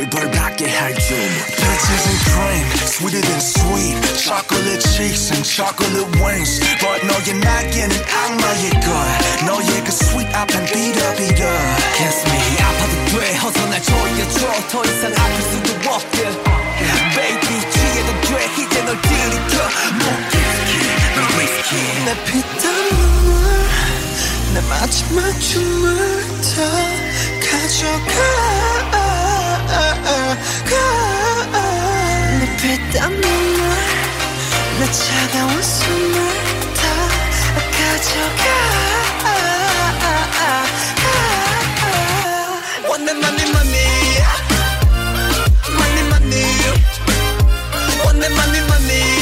날 벌받게 할줄 Bitches and cream, sweeter than sweet Chocolate cheeks and chocolate wings But no you're not getting 악마의 걸 너의 그 sweet 앞엔 비려비려 Kiss me 아파도 돼 어서 날 조여줘 더 이상 아플 수도 없게 Baby 취해도 돼 이제 널 들이켜 못 risk해 너 risk해 내 피땀 눈물 내 마지막 춤을 더 가져가 눈빛 땀 눈물 내 차가운 숨을 다 가져가 원내 맘이 맘이 money, money.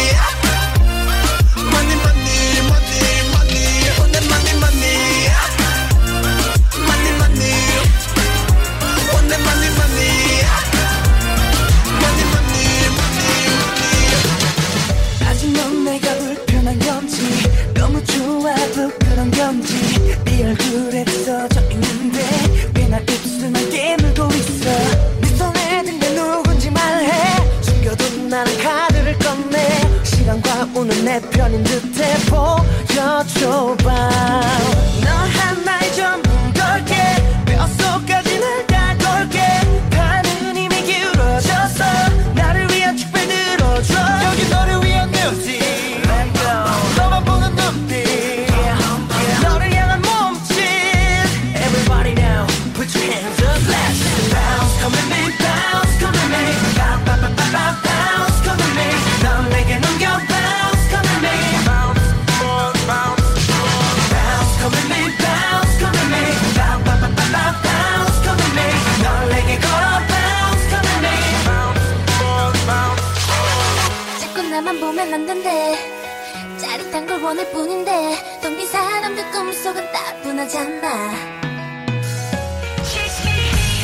무너졌나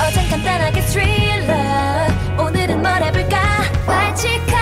어젠 간단하게 스릴러 오늘은 뭘 해볼까? 와치카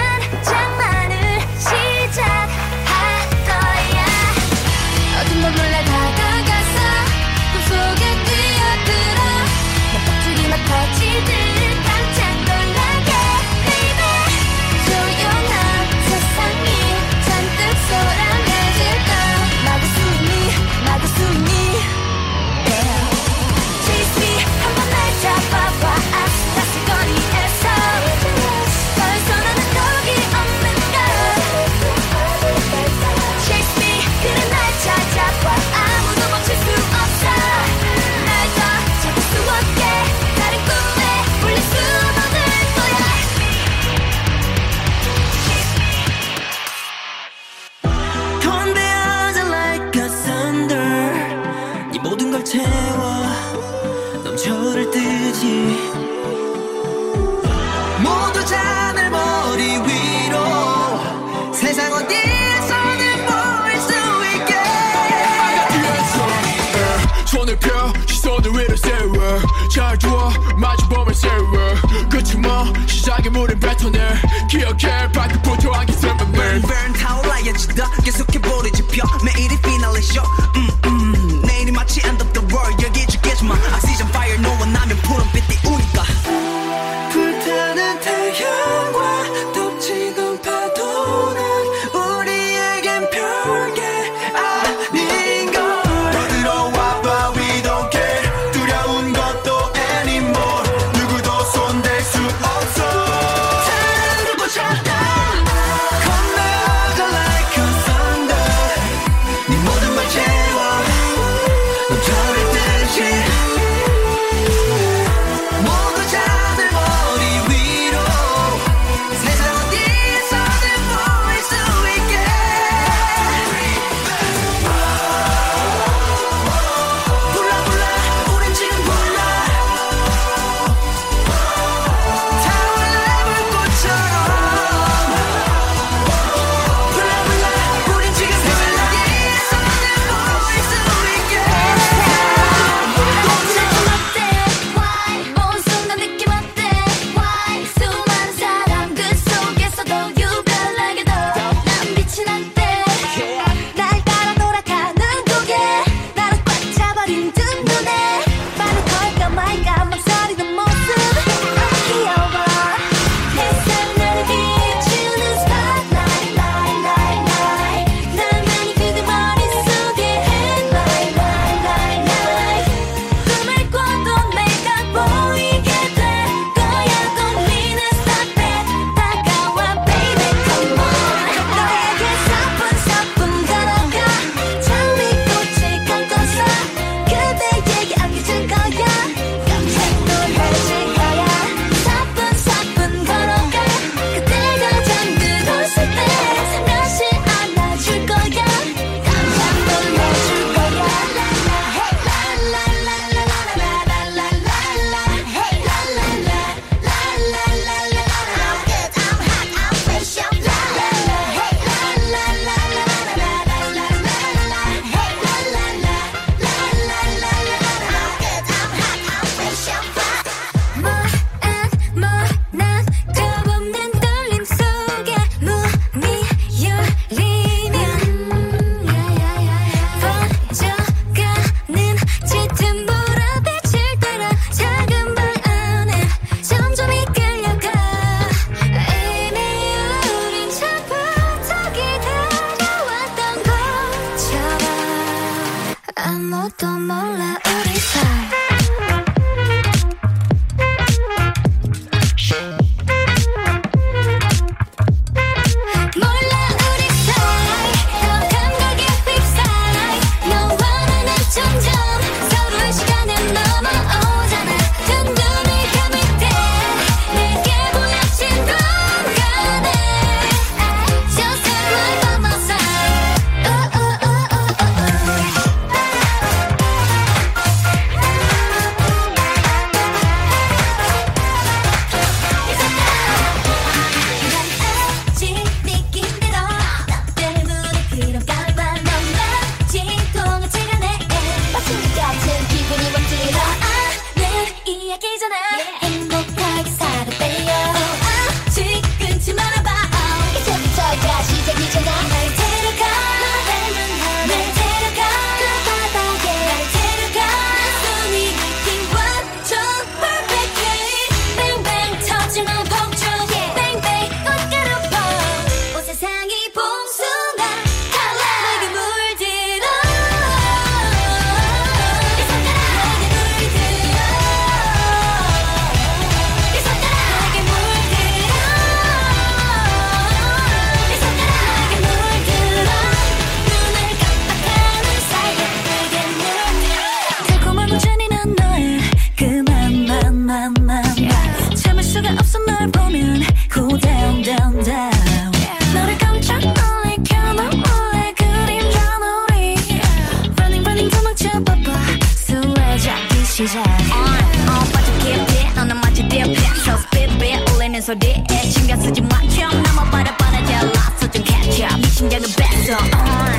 the backs are on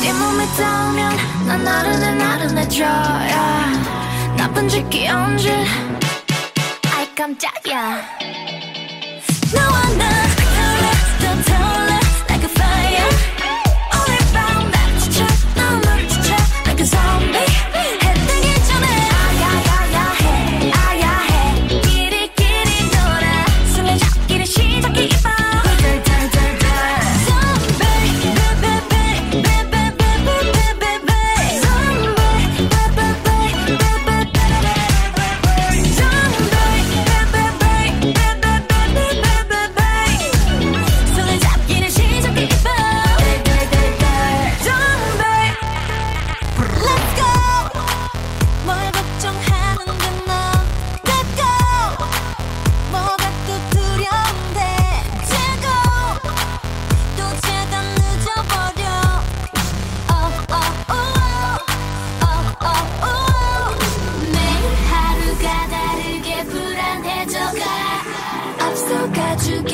네 몸에 닿으면 난 나른해 나른해져 yeah. 나쁜 짓 귀여운 짓 아이 깜짝이야 너와 나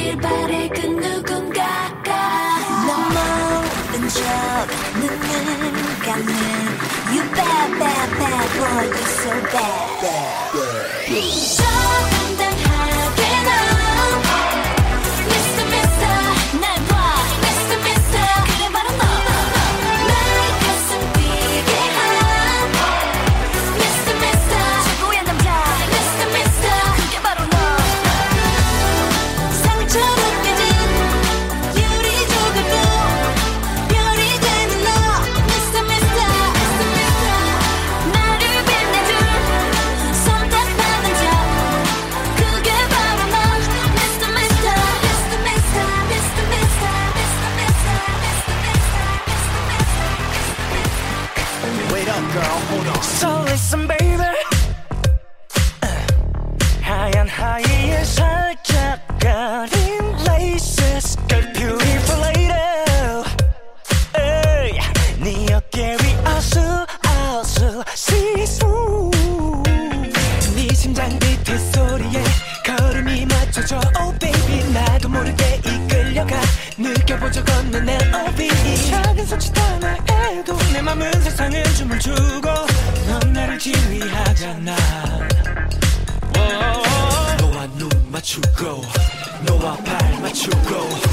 있길 바래 그 누군가가 넌 모른 척 눈을 감는 You bad bad bad boy you so bad, bad, bad. 주고 넌 나를 지휘하잖아. 어, 어, 어. 너와 눈 맞추고 너와 발 맞추고.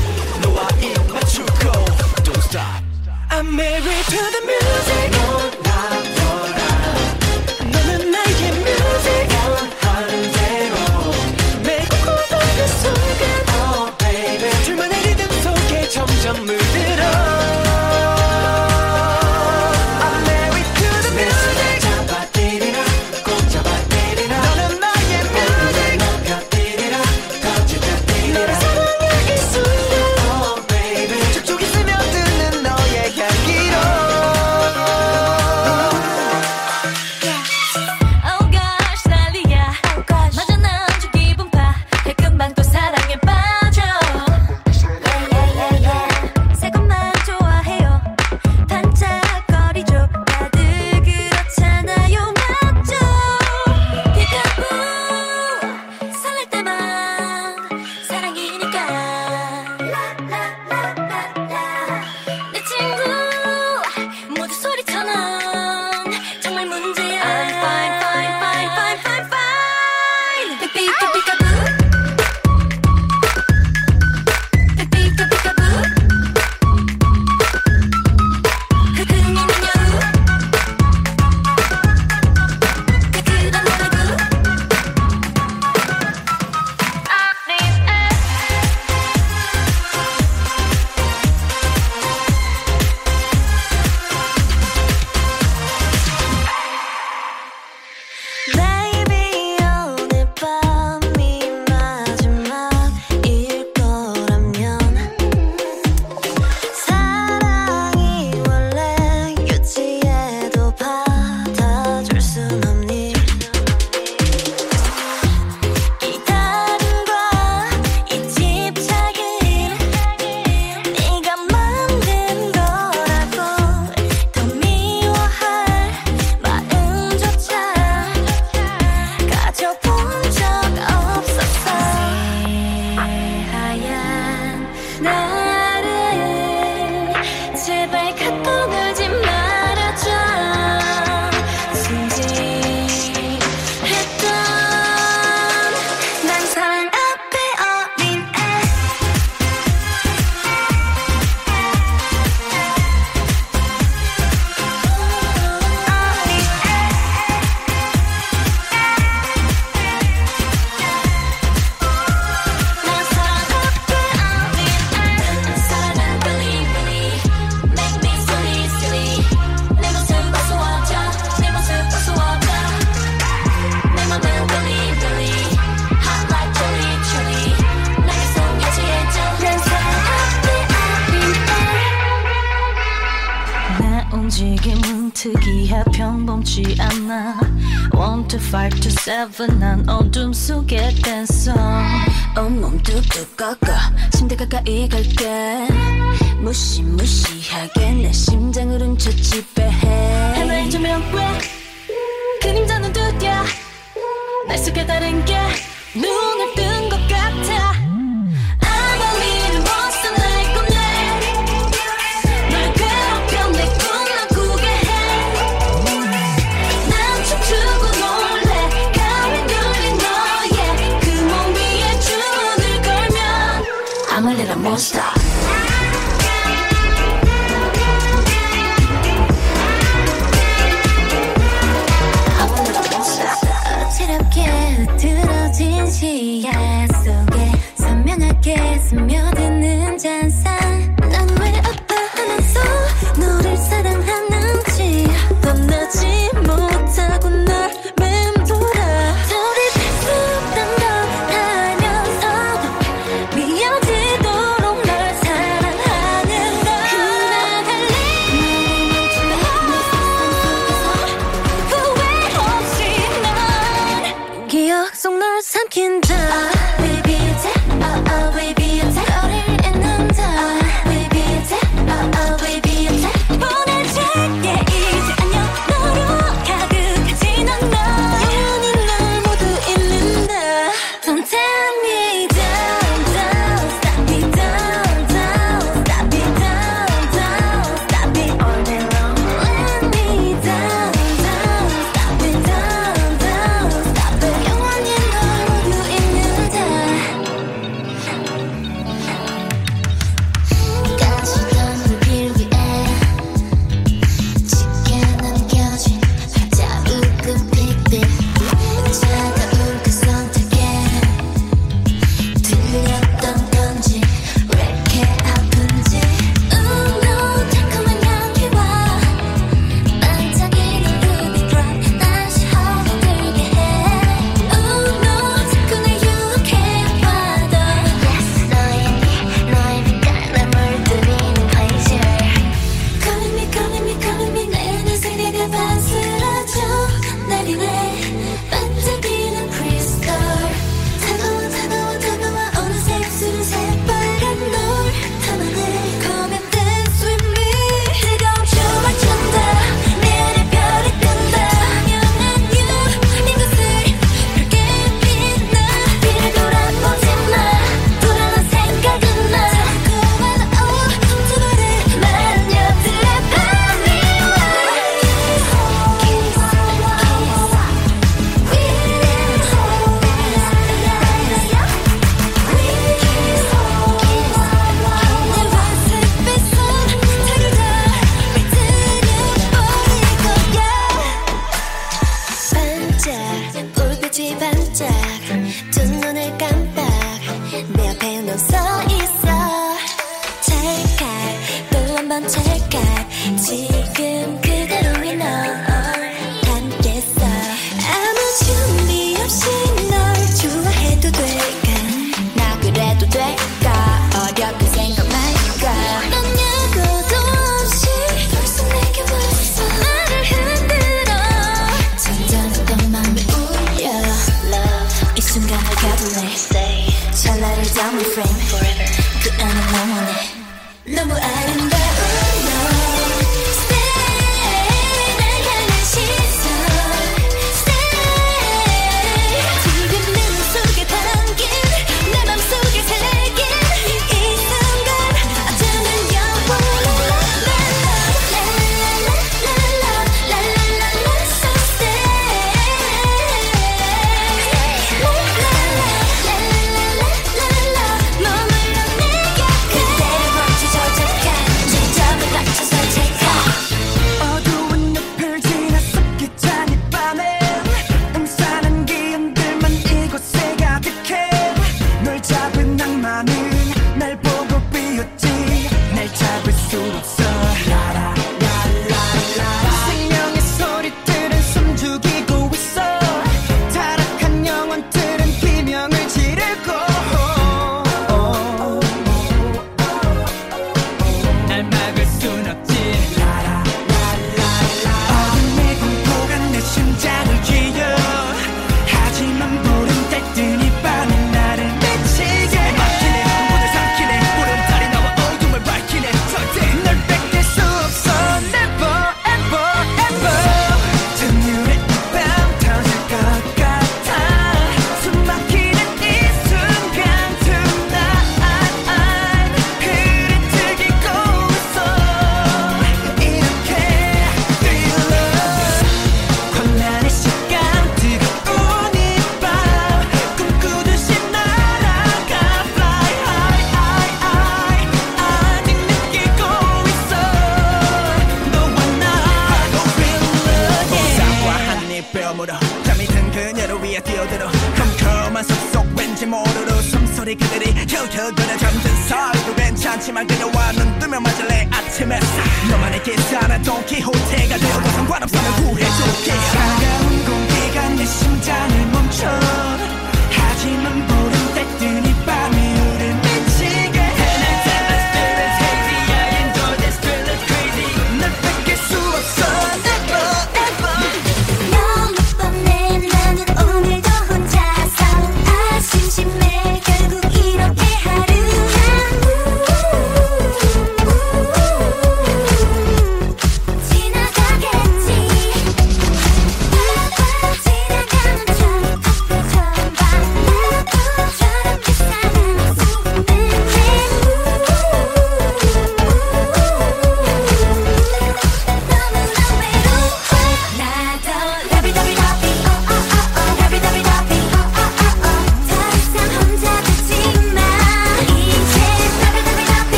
차분한 어둠 속에 댄서. 온몸 뚝뚝 꺾어 침대 가까이 갈게. 무시무시하게 내 심장을 훔쳐 지배해. 해나의 조명 왜 그림자는 두디야 날속에 다른 게 눈을 뜨 don't stop. 어지럽게 흐트러진 시야 속에 선명하게 스며들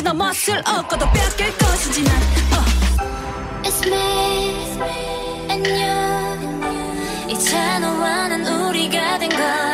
없이 너 멋을 얻고도 뺏길 것이지 난 uh. It's me and you 이찬호와는 우리가 된것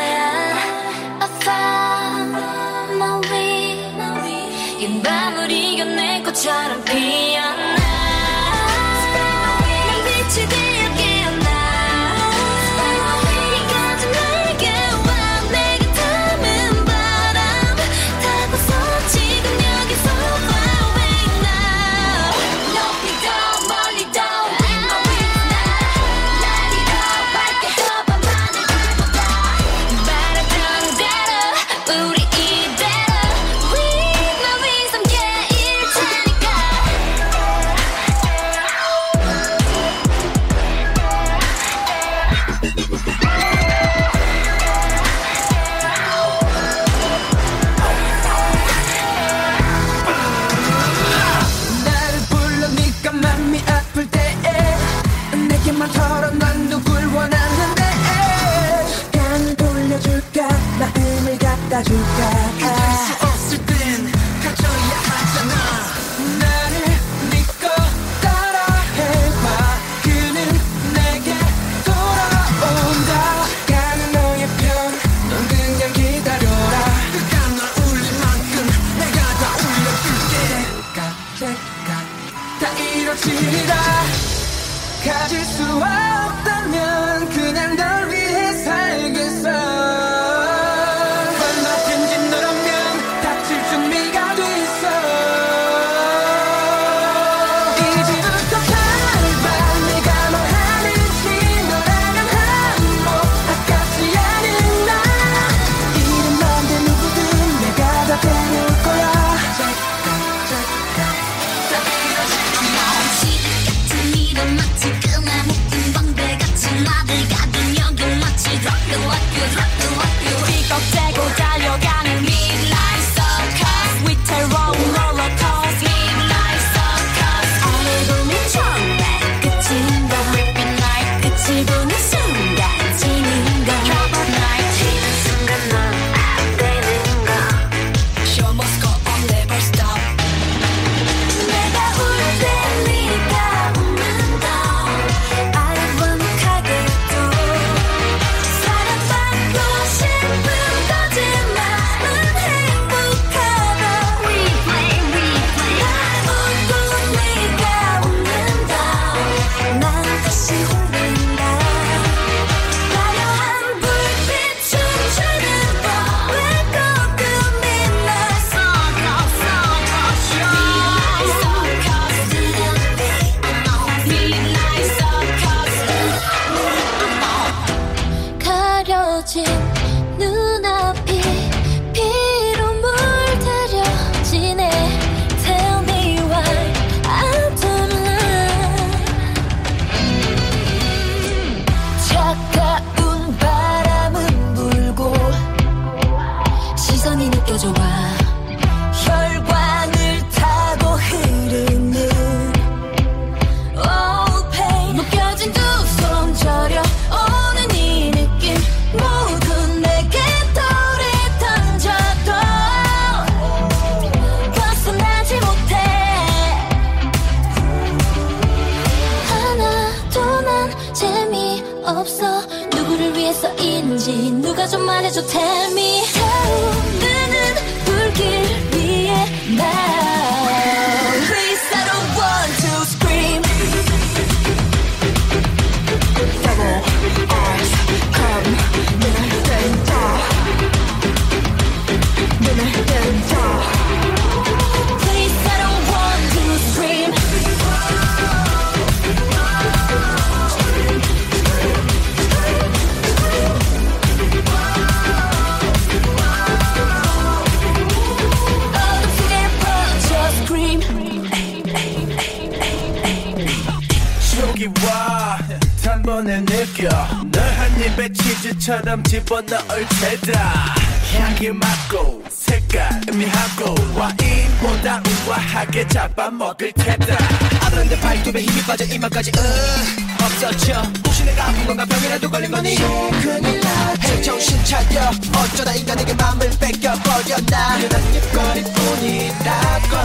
치즈처럼 집어넣을 테다. 향기 맡고 색깔 의미하고 와인보다 우아하게 잡아먹을 테다. 아들한테 발톱에 힘이 빠져 이마까지 으 없어져. 혹시 내가 아픈 건가? 병이라도 걸린 거니? 큰일 나지 정신 차려. 어쩌다 인간에게 맘을 뺏겨버렸나? 그냥 입거리뿐이라고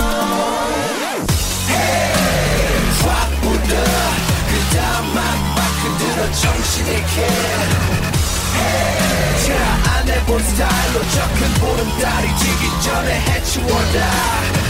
확 불어. 그 다음 막막 흔들어 정신이게 자 안해본 스타일로 적은 보름달이 지기 전에 해치워라